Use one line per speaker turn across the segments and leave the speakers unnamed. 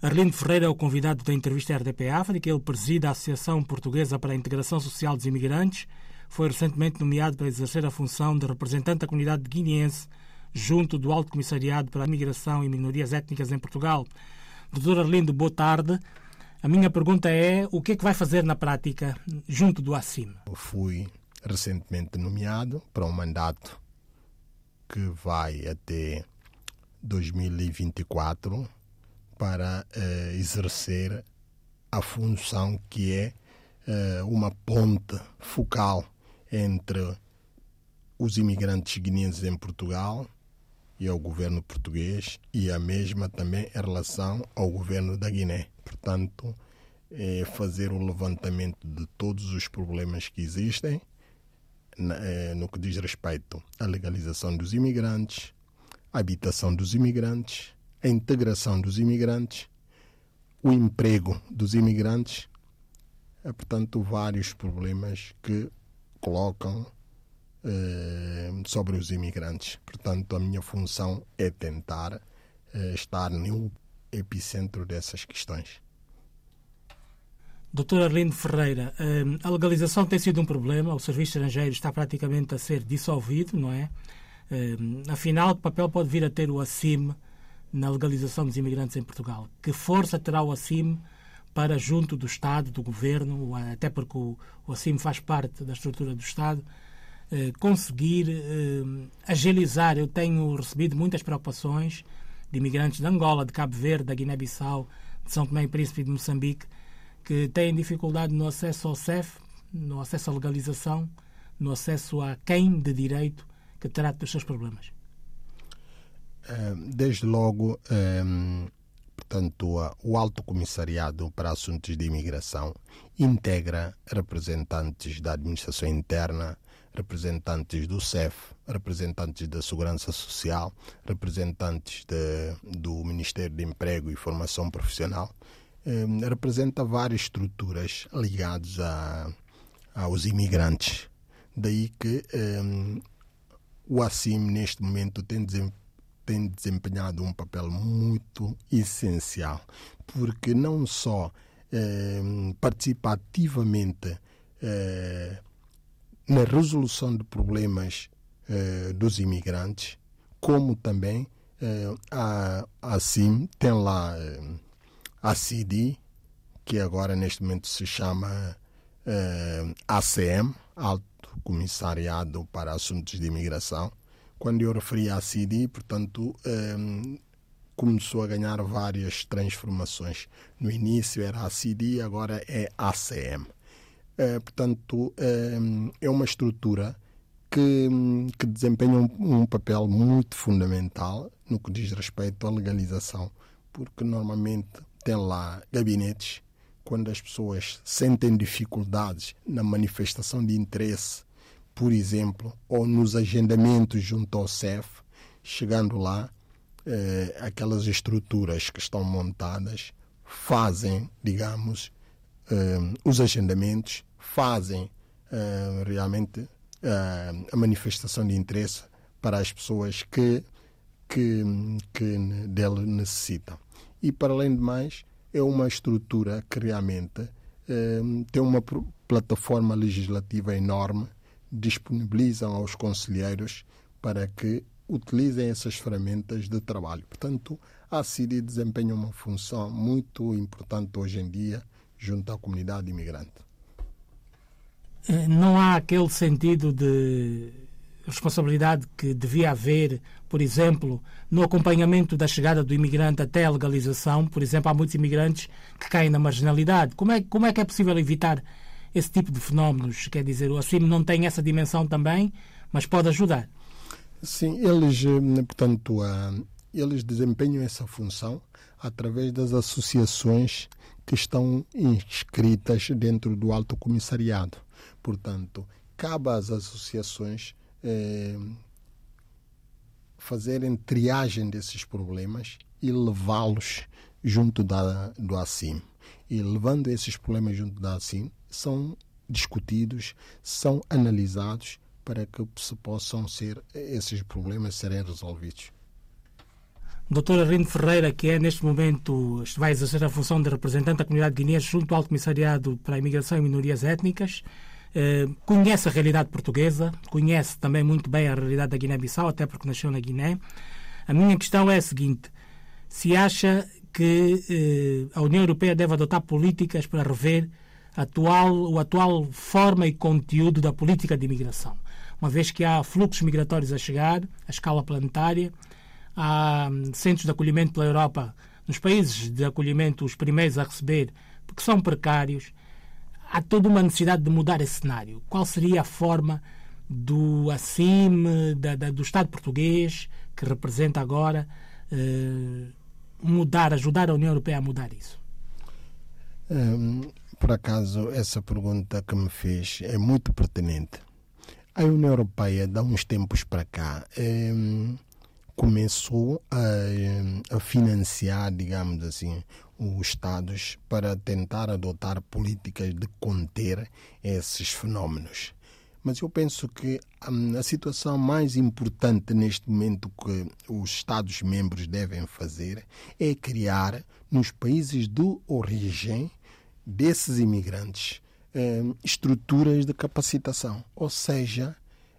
Arlindo Ferreira é o convidado da entrevista RDP África. Ele preside a Associação Portuguesa para a Integração Social dos Imigrantes. Foi recentemente nomeado para exercer a função de representante da comunidade guineense junto do Alto Comissariado para a Imigração e Minorias Étnicas em Portugal. Doutor Arlindo, boa tarde. A minha pergunta é o que é que vai fazer na prática junto do ACIM?
Eu fui recentemente nomeado para um mandato que vai até 2024 para eh, exercer a função que é eh, uma ponte focal entre os imigrantes guineenses em Portugal e ao governo português e a mesma também em relação ao governo da Guiné. Portanto, é fazer o levantamento de todos os problemas que existem é, no que diz respeito à legalização dos imigrantes, à habitação dos imigrantes, a integração dos imigrantes, o emprego dos imigrantes, é, portanto, vários problemas que colocam eh, sobre os imigrantes. Portanto, a minha função é tentar eh, estar no epicentro dessas questões.
Doutor Arlindo Ferreira, eh, a legalização tem sido um problema, o serviço estrangeiro está praticamente a ser dissolvido, não é? Afinal, que papel pode vir a ter o ACIM na legalização dos imigrantes em Portugal? Que força terá o ACIM para, junto do Estado, do Governo, até porque o, ACIM faz parte da estrutura do Estado, eh, conseguir eh, agilizar. Eu tenho recebido muitas preocupações de imigrantes de Angola, de Cabo Verde, da Guiné-Bissau, de São Tomé e Príncipe de Moçambique, que têm dificuldade no acesso ao CEF, no acesso à legalização, no acesso a quem de direito que trate dos seus problemas.
Desde logo, portanto, o Alto Comissariado para Assuntos de Imigração integra representantes da administração interna, representantes do CEF, representantes da Segurança Social, representantes de, do Ministério de Emprego e Formação Profissional, representa várias estruturas ligadas a, aos imigrantes. Daí que o ACIM, neste momento, tem, tem desempenhado um papel muito essencial, porque não só eh, participa ativamente eh, na resolução de problemas eh, dos imigrantes, como também eh, a, a tem lá eh, a CIDI, que agora neste momento se chama eh, ACM, Alto Comissariado para Assuntos de Imigração. Quando eu referi a CIDI, portanto, eh, começou a ganhar várias transformações. No início era a CIDI, agora é ACM. É, portanto, é, é uma estrutura que, que desempenha um, um, papel muito fundamental no que diz respeito à legalização, porque normalmente tem lá gabinetes quando as pessoas sentem dificuldades na manifestação de interesse, por exemplo, ou nos agendamentos junto ao CEF, chegando lá, eh, aquelas estruturas que estão montadas fazem, digamos, eh, os agendamentos fazem uh, realmente uh, a manifestação de interesse para as pessoas que, que, que dele necessitam. E, para além de mais, é uma estrutura que realmente uh, tem uma plataforma legislativa enorme, disponibilizam aos conselheiros para que utilizem essas ferramentas de trabalho. Portanto, a CIDI desempenha uma função muito importante hoje em dia junto à comunidade imigrante.
Eh, não há aquele sentido de responsabilidade que devia haver, por exemplo, no acompanhamento da chegada do imigrante até a legalização. Por exemplo, há muitos imigrantes que caem na marginalidade. Como é, como é que é possível evitar esse tipo de fenómenos? Quer dizer, o ACIM não tem essa dimensão também, mas pode ajudar.
Sim, eles, eh, portanto, eles desempenham essa função através das associações que estão inscritas dentro do Alto Comissariado. Portanto, cabe às associações eh, fazerem triagem desses problemas e levá-los junto da, do ACIM. E levando esses problemas junto da ACIM, são discutidos, são analisados para que se possam ser esses problemas serem resolvidos.
Doutora Rino Ferreira, que é neste momento vai exercer a função de representante da comunidade guineense junto ao Alto Comissariado para a Imigração e Minorias Étnicas, eh, conhece a realidade portuguesa, conhece também muito bem a realidade da Guiné-Bissau, até porque nasceu na Guiné. A minha questão é a seguinte: se acha que eh, a União Europeia deve adotar políticas para rever atual, a atual forma e conteúdo da política de imigração, uma vez que há fluxos migratórios a chegar, a escala planetária, há hum, centros de acolhimento pela Europa, nos países de acolhimento, os primeiros a receber, porque são precários. Há toda uma necessidade de mudar esse cenário. Qual seria a forma do ACIM, da, da, do Estado português, que representa agora, eh, mudar, ajudar a União Europeia a mudar isso?
Hum, por acaso, essa pergunta que me fez é muito pertinente. A União Europeia, de há uns tempos para cá, hum, começou a, a, financiar, digamos assim, os Estados para tentar adotar políticas de conter esses fenómenos. Mas eu penso que hum, a situação mais importante neste momento que os Estados-membros devem fazer é criar nos países de origem desses imigrantes hum, estruturas de capacitação, ou seja,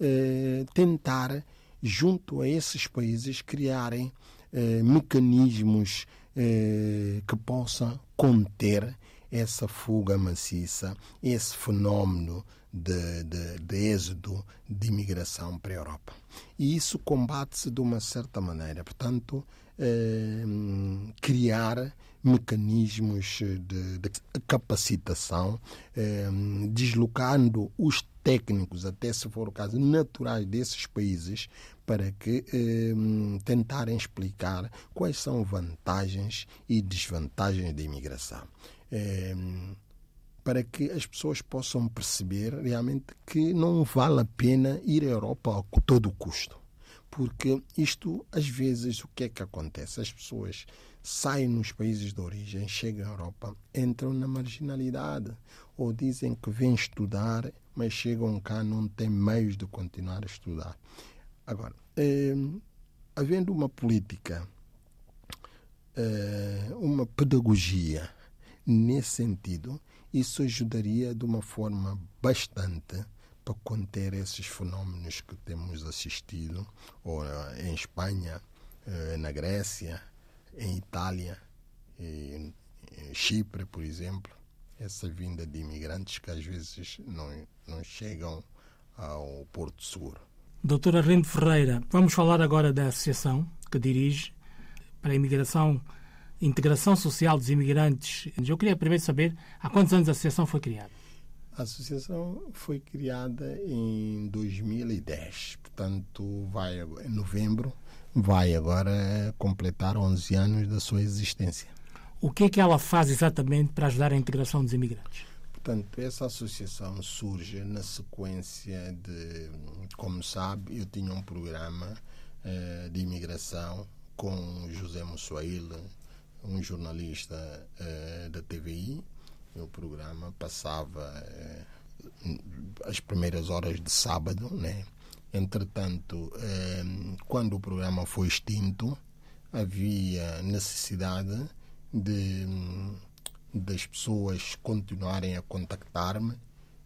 eh, tentar junto a esses países, criarem eh, mecanismos eh, que possam conter essa fuga maciça, esse fenómeno de, de, de êxodo de imigração para a Europa. E isso combate-se de uma certa maneira. Portanto, eh, criar mecanismos de, de capacitação, eh, deslocando os técnicos, até se for o caso, naturais desses países, para que eh, tentarem explicar quais são vantagens e desvantagens da imigração. Eh, para que as pessoas possam perceber realmente que não vale a pena ir à Europa a todo custo. Porque isto, às vezes, o que é que acontece? As pessoas saem nos países de origem, chegam à Europa, entram na marginalidade ou dizem que vêm estudar, mas chegam cá não têm meios de continuar a estudar. Agora, eh, havendo uma política, eh, uma pedagogia nesse sentido, isso ajudaria de uma forma bastante para conter esses fenómenos que temos assistido ou em Espanha, eh, na Grécia, em Itália, em Chipre, por exemplo, essa vinda de imigrantes que às vezes não, não chegam ao Porto Seguro.
Doutora Rende Ferreira, vamos falar agora da associação que dirige para a imigração, integração social dos imigrantes. Eu queria primeiro saber há quantos anos a associação foi criada?
A associação foi criada em 2010, portanto, vai em novembro vai agora completar 11 anos da sua existência.
O que é que ela faz exatamente para ajudar a integração dos imigrantes?
Portanto, essa associação surge na sequência de, como sabe, eu tinha um programa eh, de imigração com José Mussuaíla, um jornalista eh, da TVI. O programa passava eh, as primeiras horas de sábado, né? Entretanto, eh, quando o programa foi extinto, havia necessidade de das pessoas continuarem a contactar-me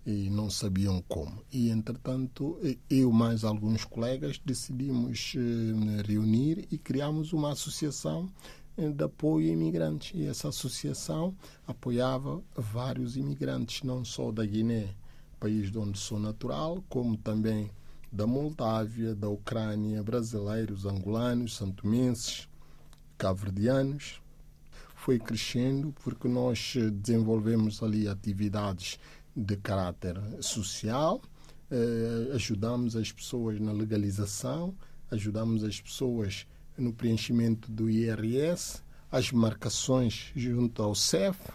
e não sabiam como. E, entretanto, eu mais alguns colegas decidimos eh, reunir e criamos uma associação eh, de apoio a imigrantes. E essa associação apoiava vários imigrantes, não só da Guiné, país de onde sou natural, como também da Moldávia, da Ucrânia, brasileiros, angolanos, santomenses, cabo-verdianos. Foi crescendo porque nós desenvolvemos ali atividades de caráter social, eh, ajudamos as pessoas na legalização, ajudamos as pessoas no preenchimento do IRS, as marcações junto ao CEF,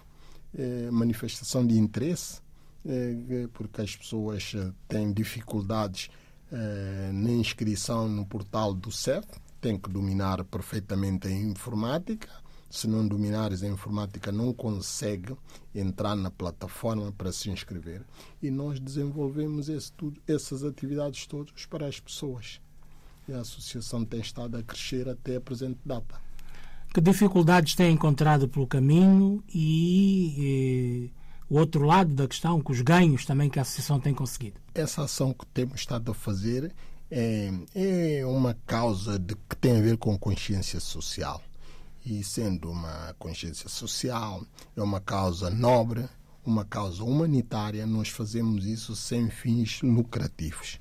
eh, manifestação de interesse, eh, porque as pessoas têm dificuldades eh, na inscrição no portal do CEF, tem que dominar perfeitamente a informática. Se não dominares a informática, não consegue entrar na plataforma para se inscrever. E nós desenvolvemos esse tudo, essas atividades todas para as pessoas. E a associação tem estado a crescer até a presente data.
Que dificuldades tem encontrado pelo caminho e, e o outro lado da questão, com os ganhos também que a associação tem conseguido?
Essa ação que temos estado a fazer é, é uma causa de, que tem a ver com consciência social. E sendo uma consciência social, é uma causa nobre, uma causa humanitária, nós fazemos isso sem fins lucrativos.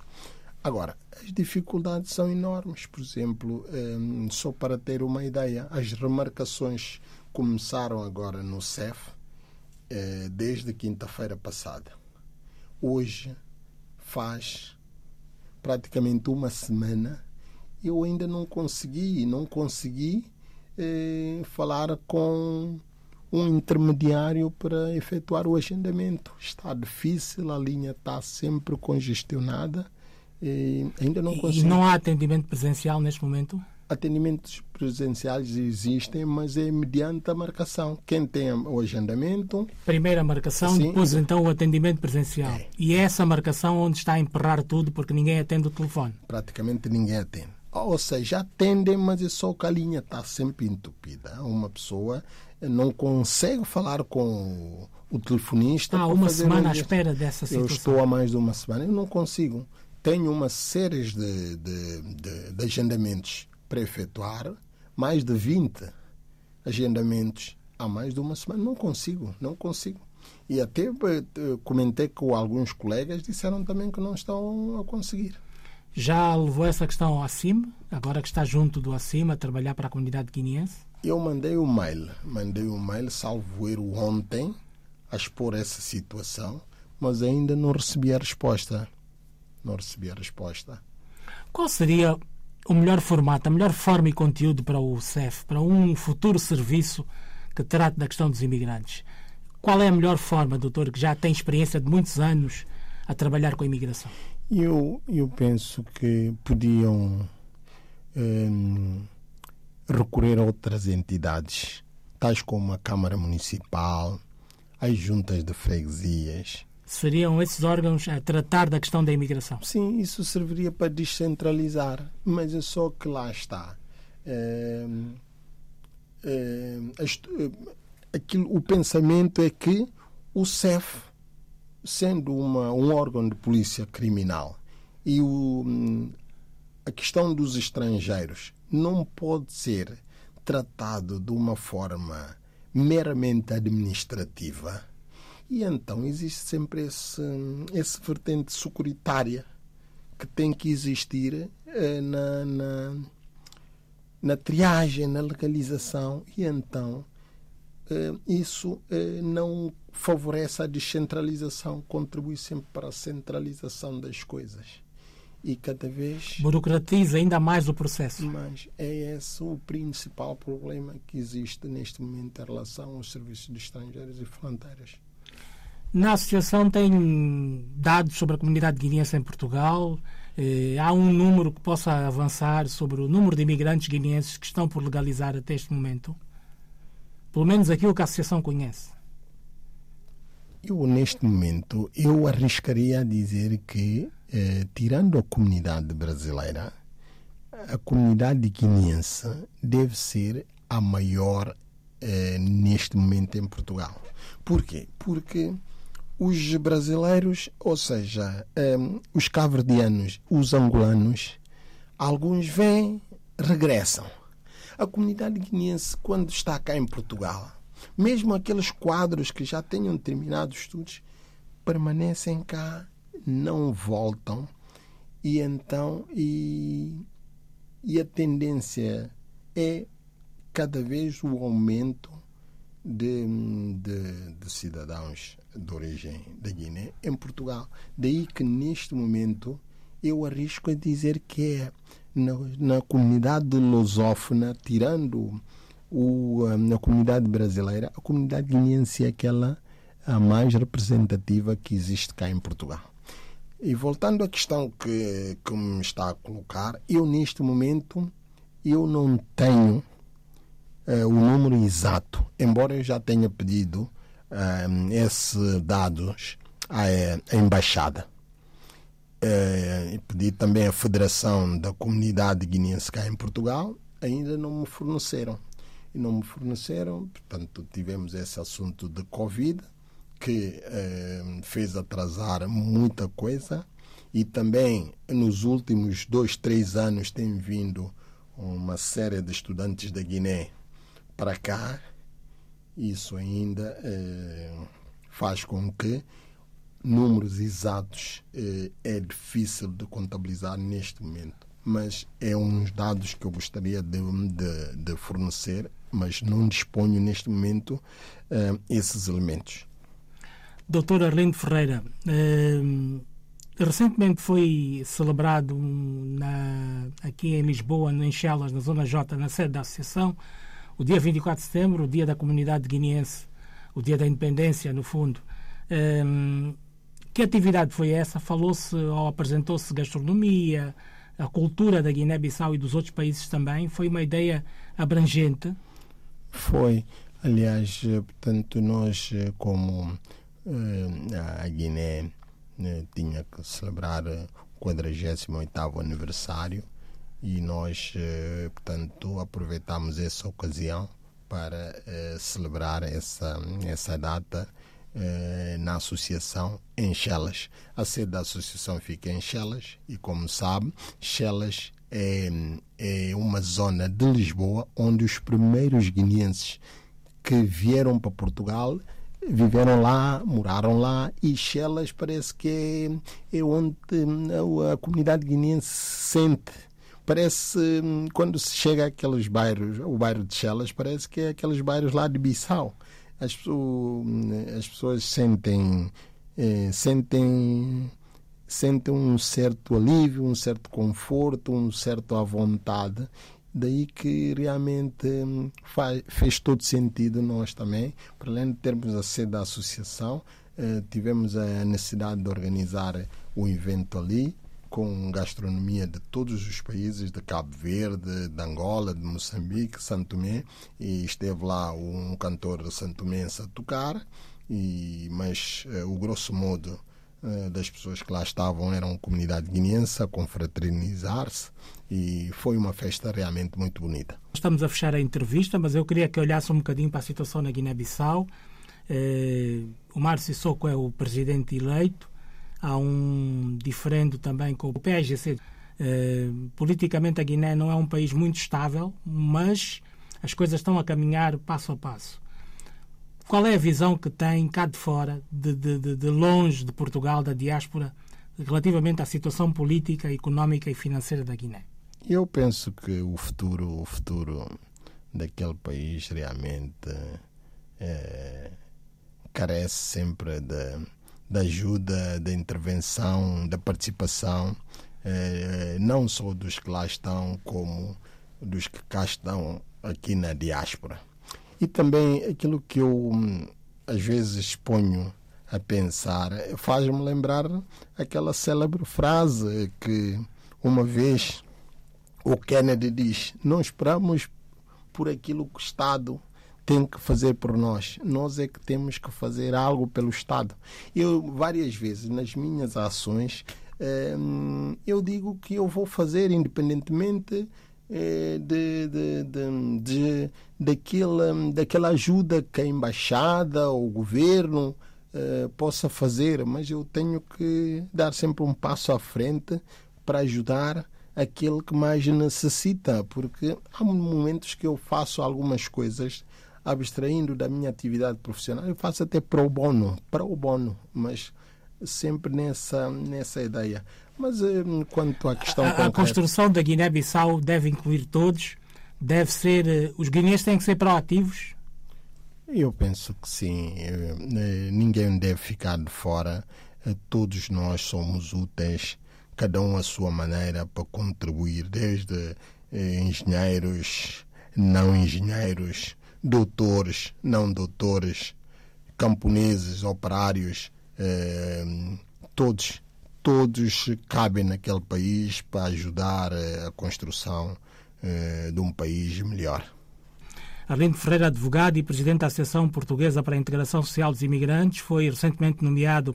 Agora, as dificuldades são enormes. Por exemplo, um, só para ter uma ideia, as remarcações começaram agora no CEF eh, desde quinta-feira passada. Hoje faz praticamente uma semana eu ainda não consegui, não consegui eh, falar com um intermediário para efetuar o agendamento. Está difícil, a linha está sempre congestionada. E ainda não consigo.
E não há atendimento presencial neste momento?
Atendimentos presenciais existem, mas é mediante a marcação. Quem tem o agendamento.
Primeiro a marcação, sim, depois então o atendimento presencial. É. E é essa marcação onde está a emperrar tudo porque ninguém atende o telefone?
Praticamente ninguém atende. Ou seja, atendem, mas é só que a linha está sempre entupida. Uma pessoa não consegue falar com o telefonista.
Há ah, uma semana à espera dessa situação.
Eu estou há mais de uma semana, eu não consigo. Tenho uma série de, de, de, de agendamentos para efetuar, mais de 20 agendamentos há mais de uma semana. Não consigo, não consigo. E até eh, comentei com alguns colegas, disseram também que não estão a conseguir.
Já levou essa questão ao acima, agora que está junto do acima a trabalhar para a comunidade guineense?
Eu mandei um mail, mandei um mail, salvo erro, ontem, a expor essa situação, mas ainda não recebi a resposta. Não recebi a resposta.
Qual seria o melhor formato, a melhor forma e conteúdo para o CEF, para um futuro serviço que trate da questão dos imigrantes? Qual é a melhor forma, doutor, que já tem experiência de muitos anos a trabalhar com a imigração?
Eu, eu penso que podiam hum, recorrer a outras entidades, tais como a Câmara Municipal, as juntas de freguesias.
Seriam esses órgãos a tratar da questão da imigração?
Sim, isso serviria para descentralizar, mas é só que lá está. É, é, aquilo, o pensamento é que o CEF sendo uma, um órgão de polícia criminal e o, a questão dos estrangeiros não pode ser tratado de uma forma meramente administrativa. E então existe sempre esse, esse vertente securitária que tem que existir eh, na, na, na triagem, na legalização. E então eh, isso eh, não favorece a descentralização, contribui sempre para a centralização das coisas. E cada vez.
Burocratiza ainda mais o processo.
Mas é esse o principal problema que existe neste momento em relação aos serviços de estrangeiros e fronteiras.
Na associação tem dados sobre a comunidade guineense em Portugal. Eh, há um número que possa avançar sobre o número de imigrantes guineenses que estão por legalizar até este momento? Pelo menos aquilo que a associação conhece.
Eu, neste momento, eu arriscaria a dizer que, eh, tirando a comunidade brasileira, a comunidade guineense deve ser a maior eh, neste momento em Portugal. Por quê? Porque os brasileiros, ou seja, eh, os cabo-verdianos, os angolanos, alguns vêm, regressam. A comunidade guineense, quando está cá em Portugal, mesmo aqueles quadros que já tenham terminado estudos, permanecem cá, não voltam e então e, e a tendência é cada vez o aumento de, de, de, cidadãos de origem da Guiné em Portugal. Daí que neste momento eu arrisco a dizer que é na, na comunidade lusófona, tirando o, na comunidade brasileira, a comunidade guineense é aquela a mais representativa que existe cá em Portugal. E voltando à questão que, que me está a colocar, eu neste momento eu não tenho uh, o número exato, embora eu já tenha pedido uh, esses dados à, à embaixada. Uh, e pedi também à Federação da Comunidade Guineense cá em Portugal, ainda não me forneceram. e não me forneceram. Portanto, tivemos esse assunto de Covid que eh, fez atrasar muita coisa e também nos últimos dois, três anos tem vindo uma série de estudantes da Guiné para cá. Isso ainda eh, faz com que números exatos eh, é difícil de contabilizar neste momento, mas é uns dados que eu gostaria de, de, de fornecer, mas não disponho neste momento eh, esses elementos.
Doutor Arlindo Ferreira, recentemente foi celebrado na, aqui em Lisboa, em Chelas, na Zona J, na sede da Associação, o dia 24 de setembro, o dia da comunidade guineense, o dia da independência, no fundo. Um, que atividade foi essa? Falou-se ou apresentou-se gastronomia, a cultura da Guiné-Bissau e dos outros países também? Foi uma ideia abrangente?
Foi. Aliás, portanto, nós, como a Guiné né, tinha que celebrar o 48º aniversário e nós, portanto, aproveitamos essa ocasião para celebrar essa, essa data na associação em Chelas. A sede da associação fica em Chelas e, como sabe, Chelas é, é uma zona de Lisboa onde os primeiros guineenses que vieram para Portugal viveram lá, moraram lá e Chelas parece que é, é onde a, a comunidade guineense se sente. Parece, quando se chega àqueles bairros, o bairro de Chelas, parece que é aqueles bairros lá de Bissau. As pessoas, as pessoas sentem, eh, sentem, sentem um certo alívio, um certo conforto, um certo à vontade. Daí que realmente hum, faz, fez todo sentido nós também, para além de termos a sede da associação, eh, tivemos a necessidade de organizar o evento ali, com gastronomia de todos os países, de Cabo Verde, de Angola, de Moçambique, Santo Tomé, e esteve lá um cantor Santo Tomé a tocar, e, mas eh, o grosso modo eh, das pessoas que lá estavam eram comunidade guineense a confraternizar-se e foi uma festa realmente muito bonita.
Estamos a fechar a entrevista, mas eu queria que olhasse um bocadinho para a situação na Guiné-Bissau. Eh, o Márcio Sissoko é o presidente eleito, há um diferendo também com o PSGC. Eh, politicamente, a Guiné não é um país muito estável, mas as coisas estão a caminhar passo a passo. Qual é a visão que tem cá de fora, de, de, de longe de Portugal, da diáspora, relativamente à situação política, económica e financeira da Guiné?
Eu penso que o futuro, o futuro daquele país realmente é, carece sempre de da ajuda, da intervenção, da participação, eh, não só dos que lá estão, como dos que cá estão aqui na diáspora. E também aquilo que eu hum, às vezes exponho a pensar faz-me lembrar aquela célebre frase que uma vez o Kennedy diz: Não esperamos por aquilo que o Estado tem que fazer por nós. Nós é que temos que fazer algo pelo Estado. Eu, várias vezes, nas minhas ações, ehm, eu digo que eu vou fazer independentemente eh, de, de, de, de, daquela, daquela ajuda que a embaixada ou o governo eh, possa fazer, mas eu tenho que dar sempre um passo à frente para ajudar aquele que mais necessita, porque há momentos que eu faço algumas coisas abstraindo da minha atividade profissional, eu faço até pro bono, pro bono, mas sempre nessa, nessa ideia. Mas eh, quanto à questão
a,
concreta...
a construção da Guiné-Bissau deve incluir todos? Deve ser... Eh, os guineenses têm que ser proativos?
Eu penso que sim. Eh, ninguém deve ficar de fora. Todos nós somos úteis, cada um à sua maneira, para contribuir, desde engenheiros, não engenheiros, doutores, não doutores, camponeses, operários, eh, todos, todos cabem naquele país para ajudar eh, a construção eh, de um país melhor.
Arlindo Ferreira, advogado e presidente da Associação Portuguesa para a Integração Social dos Imigrantes, foi recentemente nomeado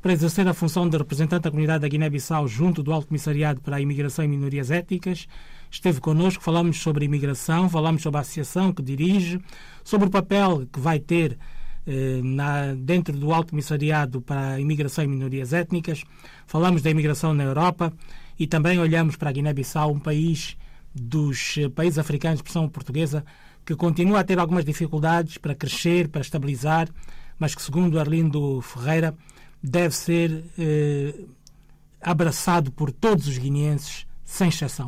para exercer a função de representante da comunidade da Guiné-Bissau junto do Alto Comissariado para a Imigração e Minorias Étnicas. Esteve connosco, falamos sobre imigração, falamos sobre a associação que dirige, sobre o papel que vai ter eh, na, dentro do Alto Comissariado para a Imigração e Minorias Étnicas, falamos da imigração na Europa e também olhamos para a Guiné-Bissau, um país dos eh, países africanos de expressão portuguesa que continua a ter algumas dificuldades para crescer, para estabilizar, mas que, segundo Arlindo Ferreira, deve ser eh, abraçado por todos os guineenses, sem exceção.